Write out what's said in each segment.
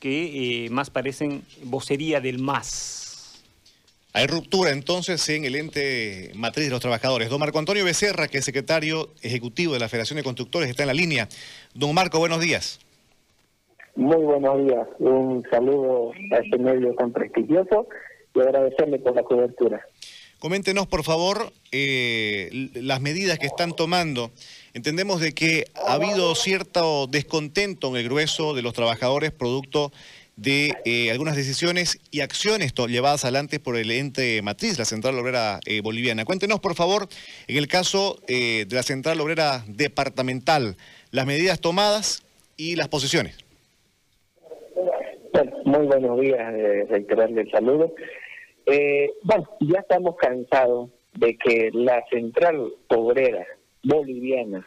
Que eh, más parecen vocería del MAS. Hay ruptura entonces en el ente matriz de los trabajadores. Don Marco Antonio Becerra, que es secretario ejecutivo de la Federación de Constructores, está en la línea. Don Marco, buenos días. Muy buenos días. Un saludo a este medio tan prestigioso y agradecerle por la cobertura. Coméntenos, por favor, eh, las medidas que están tomando. Entendemos de que ha habido cierto descontento en el grueso de los trabajadores producto de eh, algunas decisiones y acciones llevadas adelante por el ente matriz, la Central Obrera eh, Boliviana. Cuéntenos, por favor, en el caso de la Central Obrera Departamental, las medidas tomadas y las posiciones. muy buenos días, reiterarle el saludo. Eh, bueno, ya estamos cansados de que la central obrera boliviana,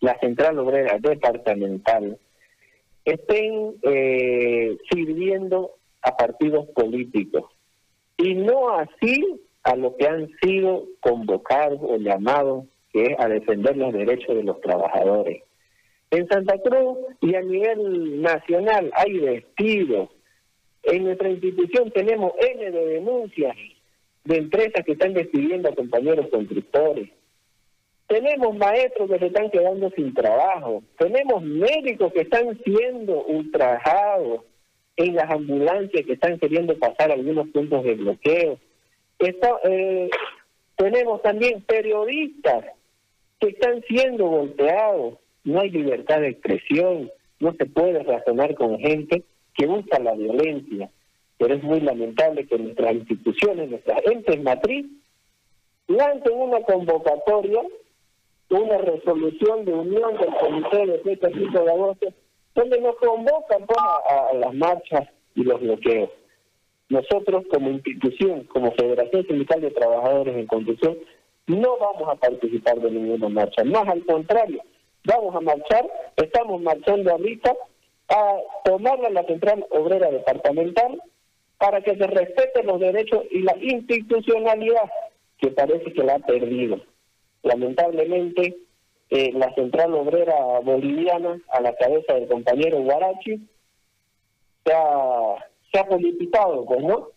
la central obrera departamental, estén eh, sirviendo a partidos políticos y no así a lo que han sido convocados o llamados, que es a defender los derechos de los trabajadores. En Santa Cruz y a nivel nacional hay despidos, en nuestra institución tenemos N de denuncias de empresas que están despidiendo a compañeros constructores. Tenemos maestros que se están quedando sin trabajo. Tenemos médicos que están siendo ultrajados en las ambulancias que están queriendo pasar algunos puntos de bloqueo. Eh, tenemos también periodistas que están siendo golpeados. No hay libertad de expresión. No se puede razonar con gente que busca la violencia, pero es muy lamentable que nuestras instituciones, nuestras entes matriz, lancen una convocatoria, una resolución de unión del Comité de Fecha 5 de agosto, donde nos convocan pues, a, las marchas y los bloqueos. Nosotros como institución, como Federación Sindical de Trabajadores en Construcción, no vamos a participar de ninguna marcha. Más al contrario, vamos a marchar, estamos marchando ahorita a tomarla la central obrera departamental para que se respeten los derechos y la institucionalidad que parece que la ha perdido. Lamentablemente, eh, la central obrera boliviana, a la cabeza del compañero Guarachi, se ha, politizado, pues, ¿no?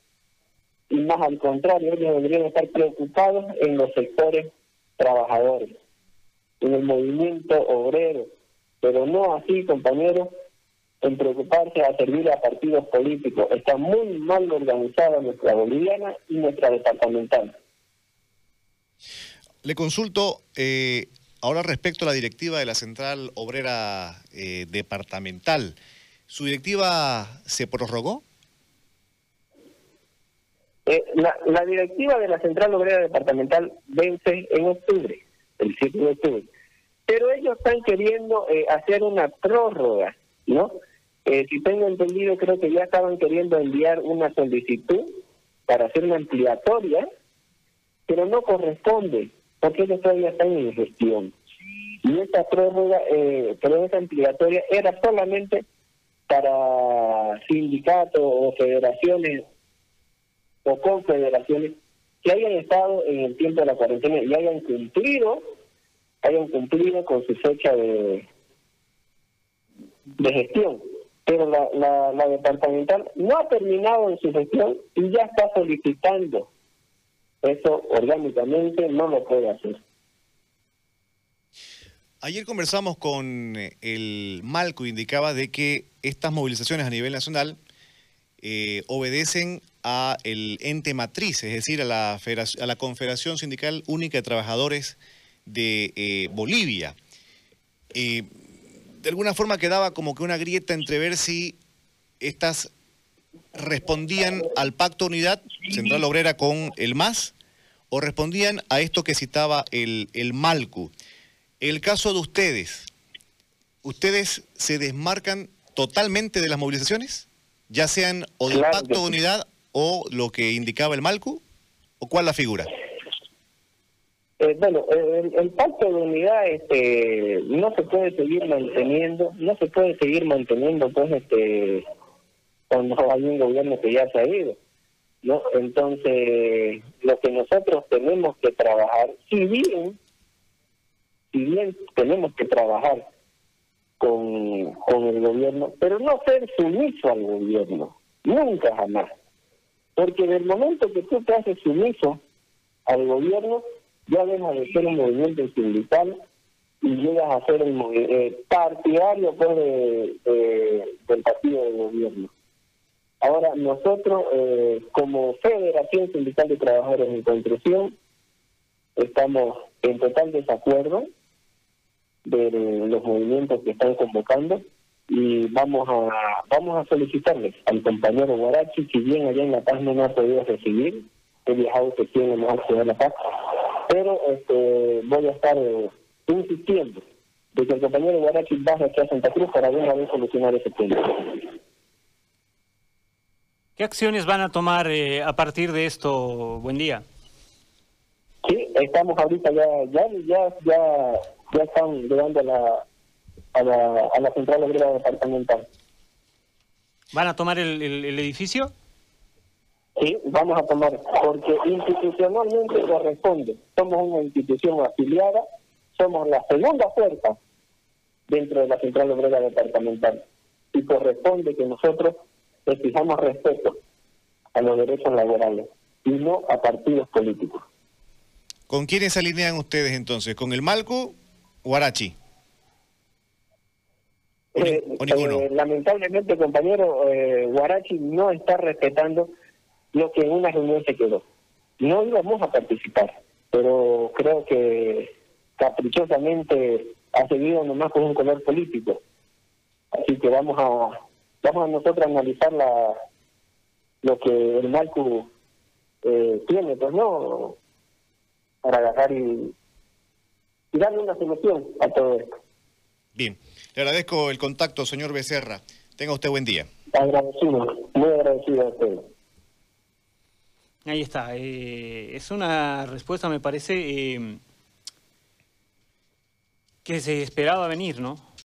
Y más al contrario, ellos deberían estar preocupados en los sectores trabajadores, en el movimiento obrero, pero no así, compañeros, en preocuparse a servir a partidos políticos. Está muy mal organizada nuestra boliviana y nuestra departamental. Le consulto eh, ahora respecto a la directiva de la Central Obrera eh, Departamental. ¿Su directiva se prorrogó? Eh, la, directiva de la Central Obrera Departamental vence en octubre, el 7 de octubre. Pero ellos están queriendo hacer una prórroga, ¿no? Eh, si tengo entendido, creo que ya estaban queriendo enviar una solicitud para hacer una ampliatoria, pero no corresponde, porque ellos todavía están en gestión. Y esta prórroga, eh, pero esa ampliatoria era solamente para sindicatos o federaciones o confederaciones que hayan estado en el tiempo de la cuarentena y hayan cumplido, hayan cumplido con su fecha de, de gestión pero la, la, departamental no ha terminado en su gestión y ya está solicitando. Eso orgánicamente no lo puede hacer. Ayer conversamos con eh, el Malco, indicaba de que estas movilizaciones a nivel nacional eh, obedecen a el ente matriz, es decir, a la, a la Confederación Sindical Única de Trabajadores de eh, Bolivia de alguna forma quedaba como que una grieta entre ver si estas respondían al pacto unidad central obrera con el MAS o respondían a esto que citaba el, el Malcu. El caso de ustedes, ¿ustedes se desmarcan totalmente de las movilizaciones? Ya sean o del pacto de unidad o lo que indicaba el Malcu, o cuál la figura? Eh, bueno, el, pacto de unidad este, no se puede seguir manteniendo, no se puede seguir manteniendo pues este cuando hay un gobierno que ya se ha ido. ¿No? Entonces, lo que nosotros tenemos que trabajar, si bien, si bien tenemos que trabajar con, con el gobierno, pero no ser sumiso al gobierno, nunca jamás. Porque del momento que tú te haces sumiso al gobierno, ya deja de ser un movimiento sindical y llegas a ser el eh, partidario pues, de, del partido de gobierno. Ahora, nosotros, eh, como Federación Sindical de Trabajadores en Construcción, estamos en total desacuerdo de los movimientos que están convocando y vamos a vamos a solicitarles al compañero Guarachi, si bien allá en La Paz no ha podido recibir, he viajado que tiene mejor ciudad de La Paz, pero este voy a estar eh, insistiendo de que el compañero Guarachi baje aquí a Santa Cruz para ver a solucionar ese tema. ¿Qué acciones van a tomar eh, a partir de esto? Buen día. Sí, estamos ahorita ya, ya, ya, ya, ya están llegando a la, a la, a la central obrera departamental. ¿Van a tomar el, el, edificio? Sí, vamos a tomar, porque institucionalmente corresponde. Somos una institución afiliada, somos la segunda fuerza dentro de la central obrera departamental y corresponde que nosotros exijamos respeto a los derechos laborales y no a partidos políticos. ¿Con quiénes alinean ustedes entonces? ¿Con el Malco o Arachi? Eh, eh, lamentablemente, compañero, eh, Guarachi no está respetando lo que en una reunión se quedó. No íbamos a participar, pero creo que caprichosamente ha seguido nomás con un color político. Así que vamos a vamos a nosotros a analizar la, lo que el Malcu eh, tiene, pues no, para agarrar y, darle una solución a todo esto. Bien, le agradezco el contacto, señor Becerra. Tenga usted buen día. Agradecido, muy agradecido a usted. Ahí está. Eh, es una respuesta, me parece, eh, que se esperaba venir, ¿no?